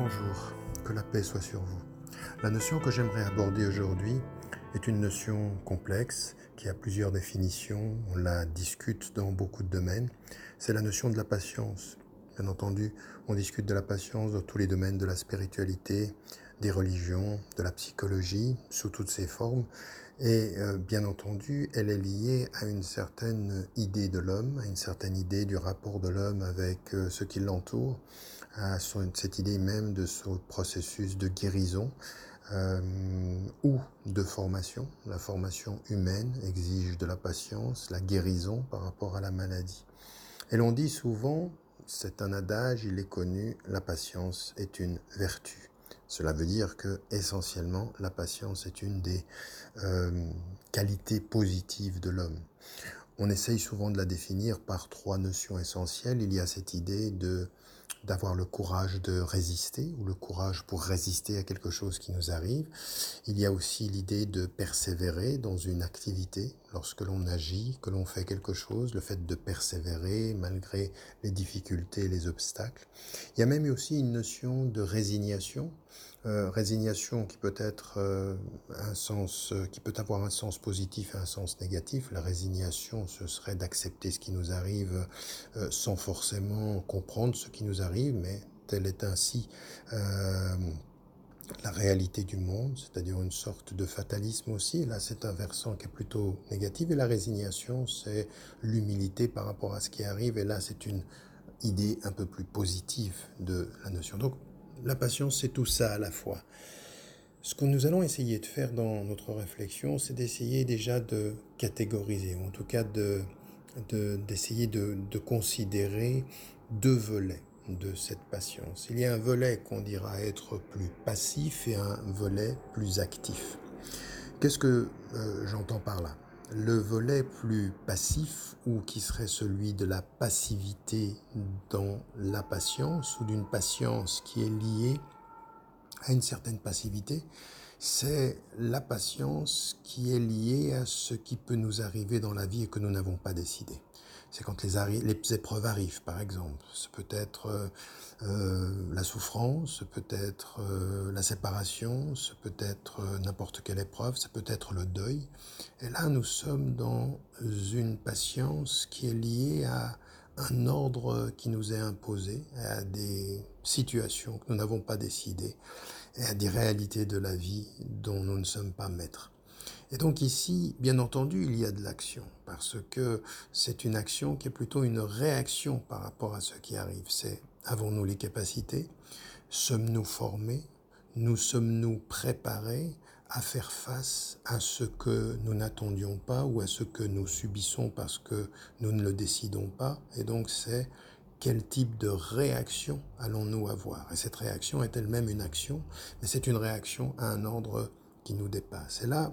Bonjour, que la paix soit sur vous. La notion que j'aimerais aborder aujourd'hui est une notion complexe qui a plusieurs définitions, on la discute dans beaucoup de domaines. C'est la notion de la patience. Bien entendu, on discute de la patience dans tous les domaines de la spiritualité, des religions, de la psychologie, sous toutes ses formes. Et euh, bien entendu, elle est liée à une certaine idée de l'homme, à une certaine idée du rapport de l'homme avec euh, ce qui l'entoure, à cette idée même de ce processus de guérison euh, ou de formation. La formation humaine exige de la patience, la guérison par rapport à la maladie. Et l'on dit souvent, c'est un adage, il est connu, la patience est une vertu. Cela veut dire que essentiellement la patience est une des euh, qualités positives de l'homme. On essaye souvent de la définir par trois notions essentielles. Il y a cette idée de d'avoir le courage de résister ou le courage pour résister à quelque chose qui nous arrive. Il y a aussi l'idée de persévérer dans une activité lorsque l'on agit, que l'on fait quelque chose, le fait de persévérer malgré les difficultés, les obstacles. Il y a même aussi une notion de résignation euh, résignation qui peut être euh, un sens, euh, qui peut avoir un sens positif et un sens négatif. La résignation, ce serait d'accepter ce qui nous arrive sans forcément comprendre ce qui nous arrive, mais telle est ainsi la réalité du monde, c'est-à-dire une sorte de fatalisme aussi. Là, c'est un versant qui est plutôt négatif. Et la résignation, c'est l'humilité par rapport à ce qui arrive. Et là, c'est une idée un peu plus positive de la notion. Donc, la patience, c'est tout ça à la fois. Ce que nous allons essayer de faire dans notre réflexion, c'est d'essayer déjà de catégoriser, ou en tout cas d'essayer de, de, considérer deux volets de cette patience. Il y a un volet qu'on dira être plus passif et un volet plus actif. Qu'est-ce que euh, j'entends par là? Le volet plus passif, ou qui serait celui de la passivité dans la patience, ou d'une patience qui est liée à une certaine passivité, c'est la patience qui est liée à ce qui peut nous arriver dans la vie et que nous n'avons pas décidé. C'est quand les, les, épreuves arrivent, par exemple. Ce peut être euh, euh, la souffrance, ce peut être euh, la séparation, ce peut être n'importe quelle épreuve, ça peut être le deuil. Et là, nous sommes dans une patience qui est liée à un ordre qui nous est imposé, à des situations que nous n'avons pas décidées et à des réalités de la vie dont nous ne sommes pas maîtres. Et donc ici, bien entendu, il y a de l'action, parce que c'est une action qui est plutôt une réaction par rapport à ce qui arrive. C'est avons-nous les capacités? Sommes-nous formés? Nous sommes-nous préparés à faire face à ce que nous n'attendions pas ou à ce que nous subissons parce que nous ne le décidons pas? Et donc c'est quel type de réaction allons-nous avoir? Et cette réaction est elle-même une action, mais c'est une réaction à un ordre qui nous dépasse. Et là,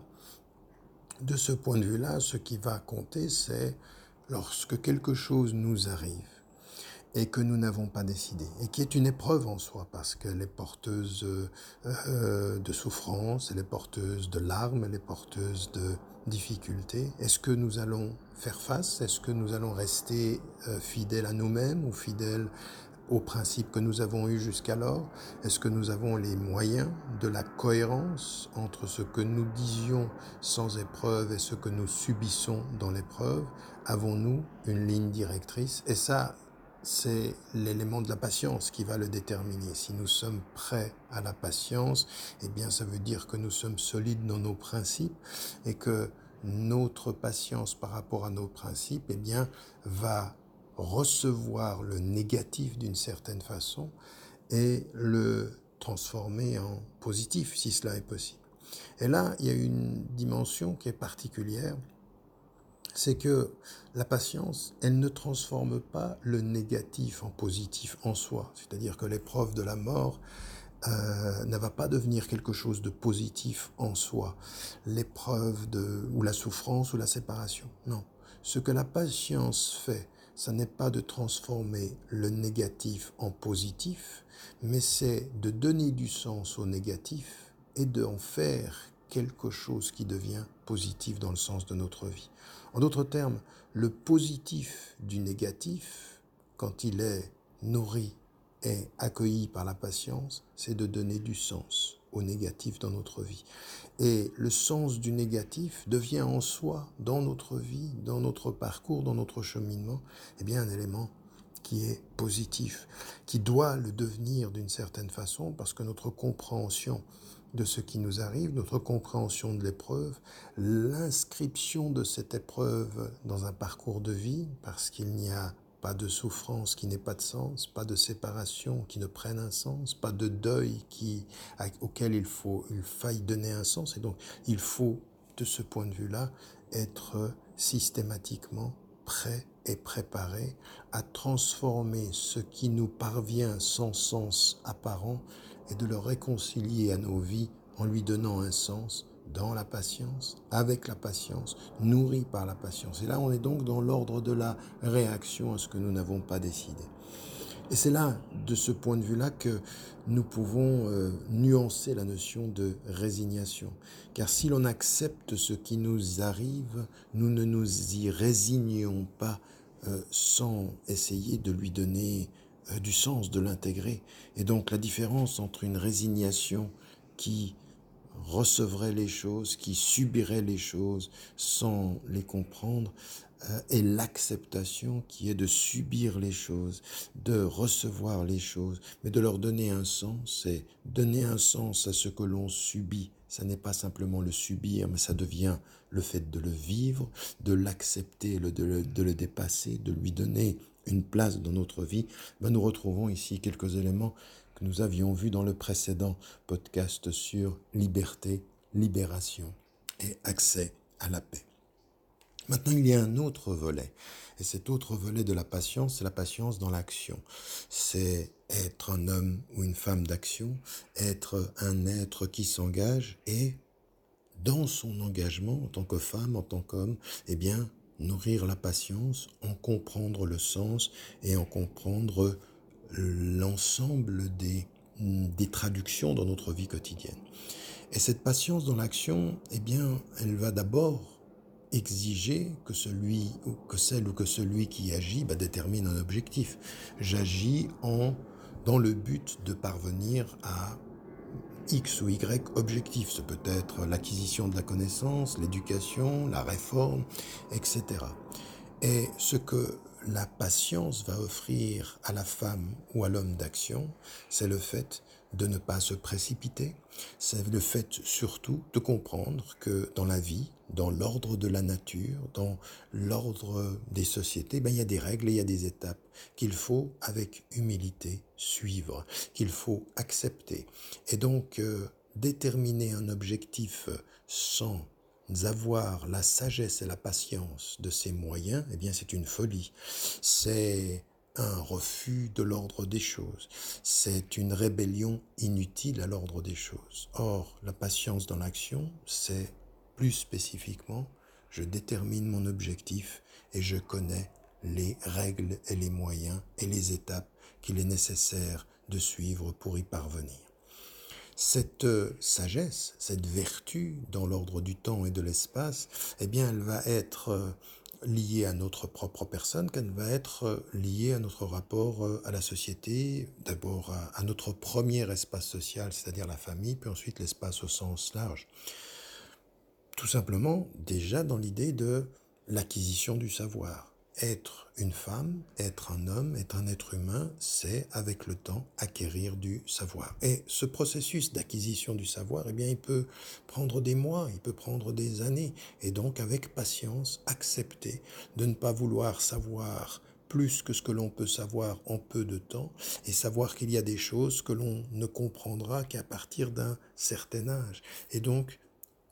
de ce point de vue-là, ce qui va compter, c'est lorsque quelque chose nous arrive et que nous n'avons pas décidé, et qui est une épreuve en soi, parce qu'elle est porteuse euh, de souffrance, elle est porteuse de larmes, elle est porteuse de difficultés. Est-ce que nous allons faire face? Est-ce que nous allons rester euh, fidèles à nous-mêmes ou fidèles aux principes que nous avons eus jusqu'alors Est-ce que nous avons les moyens de la cohérence entre ce que nous disions sans épreuve et ce que nous subissons dans l'épreuve? Avons-nous une ligne directrice? Et ça, c'est l'élément de la patience qui va le déterminer. Si nous sommes prêts à la patience, eh bien ça veut dire que nous sommes solides dans nos principes et que notre patience par rapport à nos principes, eh bien, va recevoir le négatif d'une certaine façon et le transformer en positif si cela est possible. Et là, il y a une dimension qui est particulière, c'est que la patience, elle ne transforme pas le négatif en positif en soi. C'est-à-dire que l'épreuve de la mort euh, ne va pas devenir quelque chose de positif en soi. L'épreuve de ou la souffrance ou la séparation. Non. Ce que la patience fait, ce n'est pas de transformer le négatif en positif, mais c'est de donner du sens au négatif et d'en faire quelque chose qui devient positif dans le sens de notre vie. En d'autres termes, le positif du négatif, quand il est nourri est accueilli par la patience, c'est de donner du sens au négatif dans notre vie. Et le sens du négatif devient en soi, dans notre vie, dans notre parcours, dans notre cheminement, eh bien un élément qui est positif, qui doit le devenir d'une certaine façon, parce que notre compréhension de ce qui nous arrive, notre compréhension de l'épreuve, l'inscription de cette épreuve dans un parcours de vie, parce qu'il n'y a pas de souffrance qui n'ait pas de sens, pas de séparation qui ne prenne un sens, pas de deuil qui, auquel il faut, il faille donner un sens. Et donc, il faut, de ce point de vue-là, être systématiquement prêt et préparé à transformer ce qui nous parvient sans sens apparent et de le réconcilier à nos vies en lui donnant un sens dans la patience, avec la patience, nourri par la patience. Et là, on est donc dans l'ordre de la réaction à ce que nous n'avons pas décidé. Et c'est là, de ce point de vue-là, que nous pouvons euh, nuancer la notion de résignation. Car si l'on accepte ce qui nous arrive, nous ne nous y résignons pas euh, sans essayer de lui donner euh, du sens, de l'intégrer. Et donc la différence entre une résignation qui recevrait les choses, qui subirait les choses sans les comprendre, euh, et l'acceptation qui est de subir les choses, de recevoir les choses, mais de leur donner un sens, et donner un sens à ce que l'on subit. Ça n'est pas simplement le subir, mais ça devient le fait de le vivre, de l'accepter, de, de, le dépasser, de lui donner une place dans notre vie. Ben nous retrouvons ici quelques éléments que nous avions vus dans le précédent podcast sur liberté, libération et accès à la paix. Maintenant, il y a un autre volet. Et cet autre volet de la patience, c'est la patience dans l'action. C'est être un homme ou une femme d'action, être un être qui s'engage et, dans son engagement en tant que femme, en tant qu'homme, eh bien, nourrir la patience, en comprendre le sens et en comprendre l'ensemble des, des traductions dans notre vie quotidienne. Et cette patience dans l'action, eh bien, elle va d'abord exiger que celui ou que celle ou que celui qui agit bah, détermine un objectif. J'agis en dans le but de parvenir à X ou Y objectif. Ce peut être l'acquisition de la connaissance, l'éducation, la réforme, etc. Et ce que la patience va offrir à la femme ou à l'homme d'action, c'est le fait de ne pas se précipiter, c'est le fait surtout de comprendre que dans la vie, dans l'ordre de la nature, dans l'ordre des sociétés, ben, il y a des règles et il y a des étapes qu'il faut avec humilité suivre, qu'il faut accepter. Et donc, euh, déterminer un objectif sans avoir la sagesse et la patience de ses moyens, eh bien c'est une folie. C'est un refus de l'ordre des choses. C'est une rébellion inutile à l'ordre des choses. Or, la patience dans l'action, c'est plus spécifiquement, je détermine mon objectif et je connais les règles et les moyens et les étapes qu'il est nécessaire de suivre pour y parvenir. Cette sagesse, cette vertu dans l'ordre du temps et de l'espace, eh bien, elle va être liée à notre propre personne, qu'elle va être liée à notre rapport à la société, d'abord à, notre premier espace social, c'est-à-dire la famille, puis ensuite l'espace au sens large. Tout simplement, déjà dans l'idée de l'acquisition du savoir. Être une femme, être un homme, être un être humain, c'est avec le temps acquérir du savoir. Et ce processus d'acquisition du savoir, eh bien, il peut prendre des mois, il peut prendre des années. Et donc, avec patience, accepter de ne pas vouloir savoir plus que ce que l'on peut savoir en peu de temps et savoir qu'il y a des choses que l'on ne comprendra qu'à partir d'un certain âge. Et donc,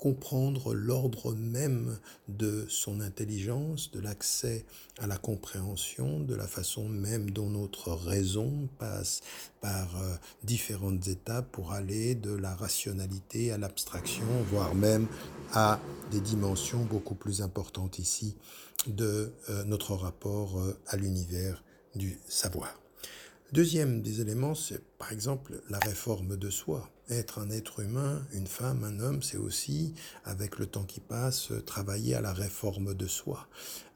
comprendre l'ordre même de son intelligence, de l'accès à la compréhension, de la façon même dont notre raison passe par euh, différentes étapes pour aller de la rationalité à l'abstraction, voire même à des dimensions beaucoup plus importantes ici de euh, notre rapport euh, à l'univers du savoir. Deuxième des éléments, c'est par exemple la réforme de soi. Être un être humain, une femme, un homme, c'est aussi, avec le temps qui passe, travailler à la réforme de soi,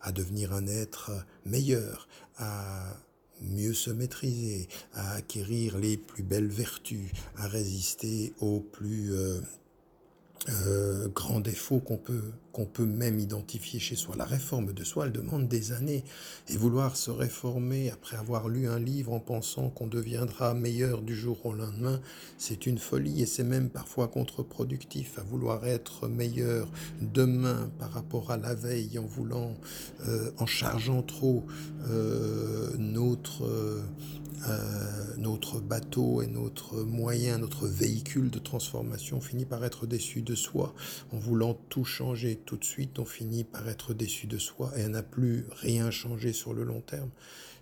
à devenir un être meilleur, à mieux se maîtriser, à acquérir les plus belles vertus, à résister aux plus euh, euh, grand défaut qu'on peut, peut même identifier chez soi. La réforme de soi, elle demande des années. Et vouloir se réformer après avoir lu un livre en pensant qu'on deviendra meilleur du jour au lendemain, c'est une folie et c'est même parfois contre-productif à vouloir être meilleur demain par rapport à la veille en voulant, euh, en chargeant trop euh, notre notre bateau et notre moyen, notre véhicule de transformation finit par être déçu de soi. En voulant tout changer tout de suite, on finit par être déçu de soi et on n'a plus rien changé sur le long terme.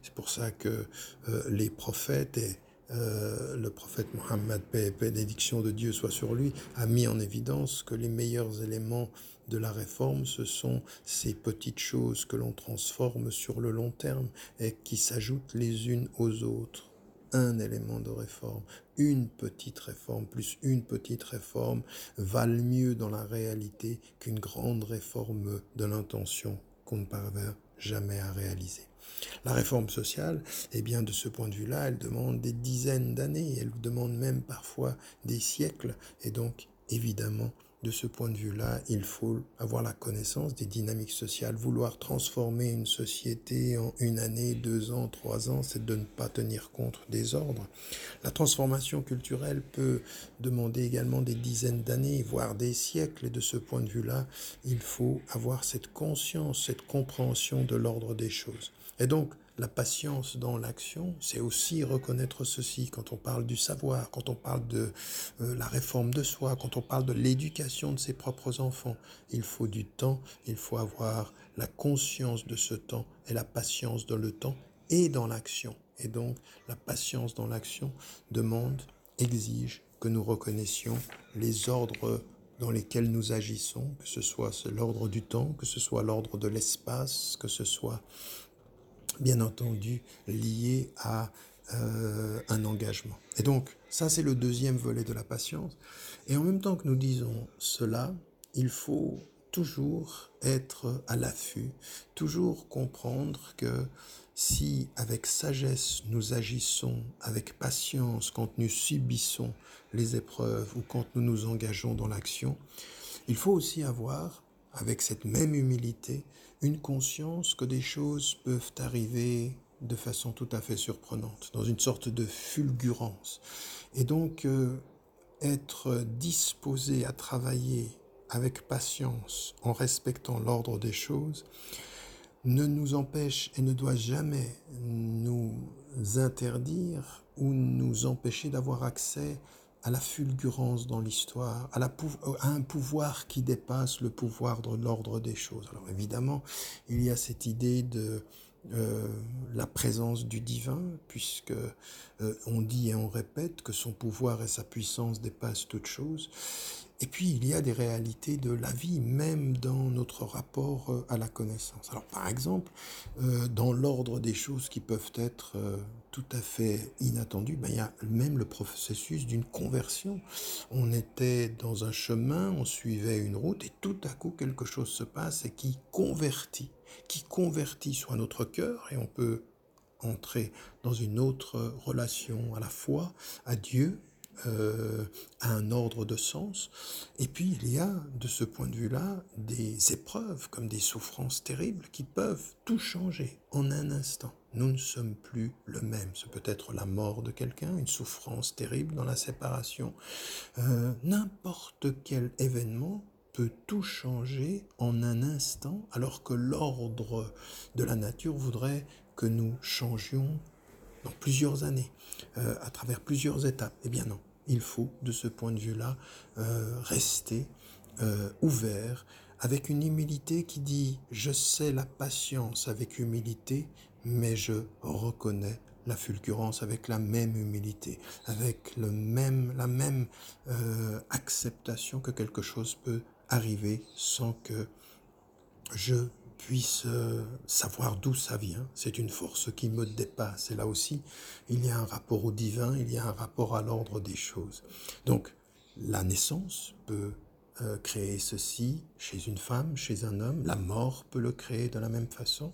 C'est pour ça que euh, les prophètes et euh, le prophète Mohammed, paix et bénédiction de Dieu soit sur lui, a mis en évidence que les meilleurs éléments de la réforme, ce sont ces petites choses que l'on transforme sur le long terme et qui s'ajoutent les unes aux autres. Un élément de réforme, une petite réforme plus une petite réforme valent mieux dans la réalité qu'une grande réforme de l'intention qu'on ne parvient jamais à réaliser. La réforme sociale, eh bien, de ce point de vue-là, elle demande des dizaines d'années, elle demande même parfois des siècles, et donc, évidemment, de ce point de vue-là, il faut avoir la connaissance des dynamiques sociales. Vouloir transformer une société en une année, deux ans, trois ans, c'est de ne pas tenir compte des ordres. La transformation culturelle peut demander également des dizaines d'années, voire des siècles. Et de ce point de vue-là, il faut avoir cette conscience, cette compréhension de l'ordre des choses. Et donc, la patience dans l'action, c'est aussi reconnaître ceci quand on parle du savoir, quand on parle de euh, la réforme de soi, quand on parle de l'éducation de ses propres enfants. Il faut du temps, il faut avoir la conscience de ce temps et la patience dans le temps et dans l'action. Et donc, la patience dans l'action demande, exige que nous reconnaissions les ordres dans lesquels nous agissons, que ce soit l'ordre du temps, que ce soit l'ordre de l'espace, que ce soit bien entendu lié à euh, un engagement. Et donc, ça c'est le deuxième volet de la patience. Et en même temps que nous disons cela, il faut toujours être à l'affût, toujours comprendre que si avec sagesse nous agissons, avec patience quand nous subissons les épreuves ou quand nous nous engageons dans l'action, il faut aussi avoir, avec cette même humilité, une conscience que des choses peuvent arriver de façon tout à fait surprenante, dans une sorte de fulgurance. Et donc, euh, être disposé à travailler avec patience, en respectant l'ordre des choses, ne nous empêche et ne doit jamais nous interdire ou nous empêcher d'avoir accès à la fulgurance dans l'histoire, à, un pouvoir qui dépasse le pouvoir de l'ordre des choses. Alors évidemment, il y a cette idée de euh, la présence du divin, puisque euh, on dit et on répète que son pouvoir et sa puissance dépassent toute chose. Et puis il y a des réalités de la vie, même dans notre rapport euh, à la connaissance. Alors par exemple, euh, dans l'ordre des choses qui peuvent être euh, tout à fait inattendues, ben, il y a même le processus d'une conversion. On était dans un chemin, on suivait une route et tout à coup quelque chose se passe et qui convertit, qui convertit soit notre cœur et on peut entrer dans une autre relation à la foi, à Dieu, euh, à un ordre de sens. Et puis il y a, de ce point de vue-là, des épreuves comme des souffrances terribles qui peuvent tout changer en un instant. Nous ne sommes plus le même. Ce peut être la mort de quelqu'un, une souffrance terrible dans la séparation. Euh, n'importe quel événement peut tout changer en un instant, alors que l'ordre de la nature voudrait que nous changions plusieurs années, euh, à travers plusieurs étapes. Eh bien non, il faut de ce point de vue-là euh, rester euh, ouvert avec une humilité qui dit je sais la patience avec humilité, mais je reconnais la fulgurance avec la même humilité, avec le même, la même acceptation que quelque chose peut arriver sans que je puisse euh, savoir d'où ça vient. C'est une force qui me dépasse. Et là aussi, il y a un rapport au divin, il y a un rapport à l'ordre des choses. Donc, la naissance peut euh, créer ceci chez une femme, chez un homme, la mort peut le créer de la même façon.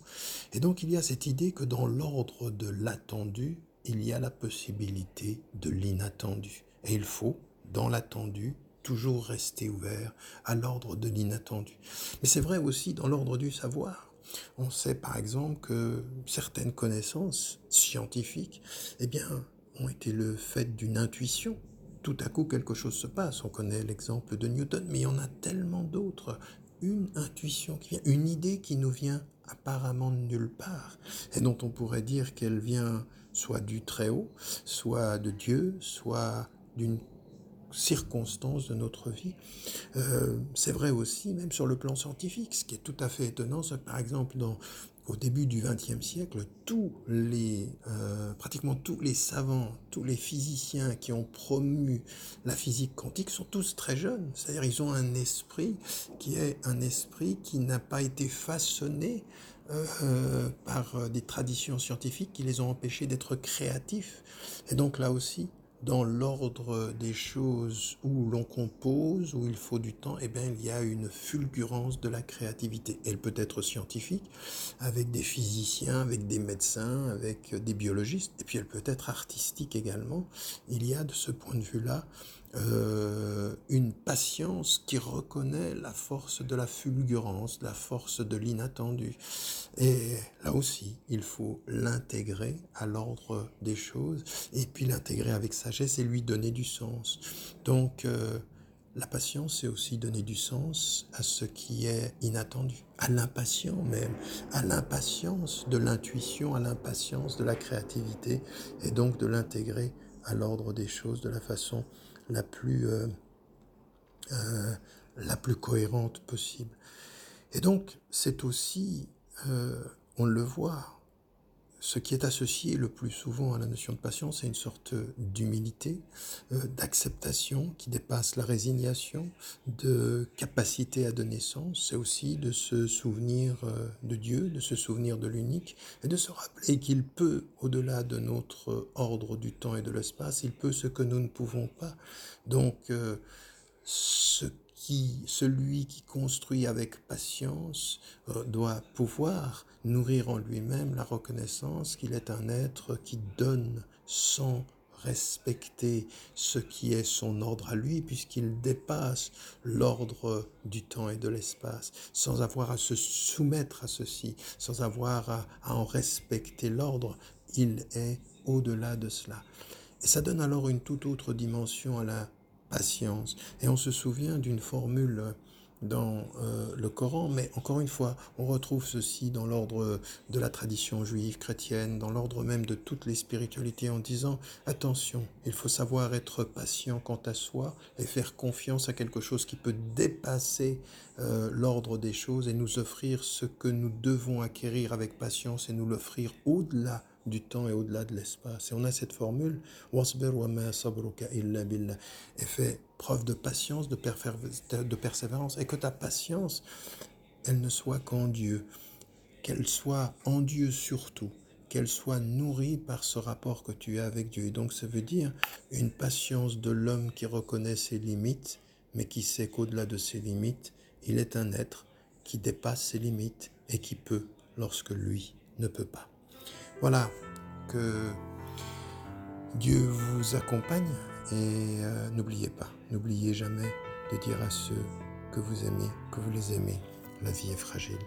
Et donc il y a cette idée que dans l'ordre de l'attendu, il y a la possibilité de l'inattendu. Et il faut, dans l'attendu, toujours rester ouvert à l'ordre de l'inattendu. Mais c'est vrai aussi dans l'ordre du savoir. On sait par exemple que certaines connaissances scientifiques eh bien, ont été le fait d'une intuition. Tout à coup, quelque chose se passe. On connaît l'exemple de Newton, mais il y en a tellement d'autres. Une intuition qui vient, une idée qui nous vient apparemment de nulle part, et dont on pourrait dire qu'elle vient soit du Très-Haut, soit de Dieu, soit d'une circonstances de notre vie. Euh, c'est vrai aussi, même sur le plan scientifique, ce qui est tout à fait étonnant, c'est par exemple au début du XXe siècle, tous les, euh, pratiquement tous les savants, tous les physiciens qui ont promu la physique quantique sont tous très jeunes. C'est-à-dire ils ont un esprit qui est un esprit qui n'a pas été façonné euh, par des traditions scientifiques qui les ont empêchés d'être créatifs. Et donc là aussi, dans l'ordre des choses où l'on compose, où il faut du temps, eh bien, il y a une fulgurance de la créativité. Elle peut être scientifique, avec des physiciens, avec des médecins, avec des biologistes, et puis elle peut être artistique également. Il y a de ce point de vue-là euh, une patience qui reconnaît la force de la fulgurance, la force de l'inattendu. Et là aussi, il faut l'intégrer à l'ordre des choses, et puis l'intégrer avec sagesse et lui donner du sens. Donc, euh, la patience, c'est aussi donner du sens à ce qui est inattendu, à l'impatience même, à l'impatience de l'intuition, à l'impatience de la créativité, et donc de l'intégrer à l'ordre des choses de la façon la plus, euh, euh, la plus cohérente possible. Et donc, c'est aussi, euh, on le voit, ce qui est associé le plus souvent à la notion de patience, c'est une sorte d'humilité, d'acceptation qui dépasse la résignation, de capacité à donner sens. C'est aussi de se souvenir de Dieu, de se souvenir de l'unique et de se rappeler qu'il peut, au-delà de notre ordre du temps et de l'espace, il peut ce que nous ne pouvons pas. Donc, euh, ce qui, celui qui construit avec patience euh, doit pouvoir nourrir en lui-même la reconnaissance qu'il est un être qui donne sans respecter ce qui est son ordre à lui, puisqu'il dépasse l'ordre du temps et de l'espace, sans avoir à se soumettre à ceci, sans avoir à en respecter l'ordre, il est au-delà de cela. Et ça donne alors une toute autre dimension à la patience. Et on se souvient d'une formule dans euh, le Coran, mais encore une fois, on retrouve ceci dans l'ordre de la tradition juive chrétienne, dans l'ordre même de toutes les spiritualités, en disant attention, il faut savoir être patient quant à soi et faire confiance à quelque chose qui peut dépasser euh, l'ordre des choses et nous offrir ce que nous devons acquérir avec patience et nous l'offrir au-delà du temps et au-delà de l'espace. Et on a cette formule, et fais preuve de patience, de, de persévérance, et que ta patience, elle ne soit qu'en Dieu, qu'elle soit en Dieu surtout, qu'elle soit nourrie par ce rapport que tu as avec Dieu. Et donc ça veut dire une patience de l'homme qui reconnaît ses limites, mais qui sait qu'au-delà de ses limites, il est un être qui dépasse ses limites et qui peut lorsque lui ne peut pas. Voilà, que Dieu vous accompagne et euh, n'oubliez pas, n'oubliez jamais de dire à ceux que vous aimez, que vous les aimez, la vie est fragile.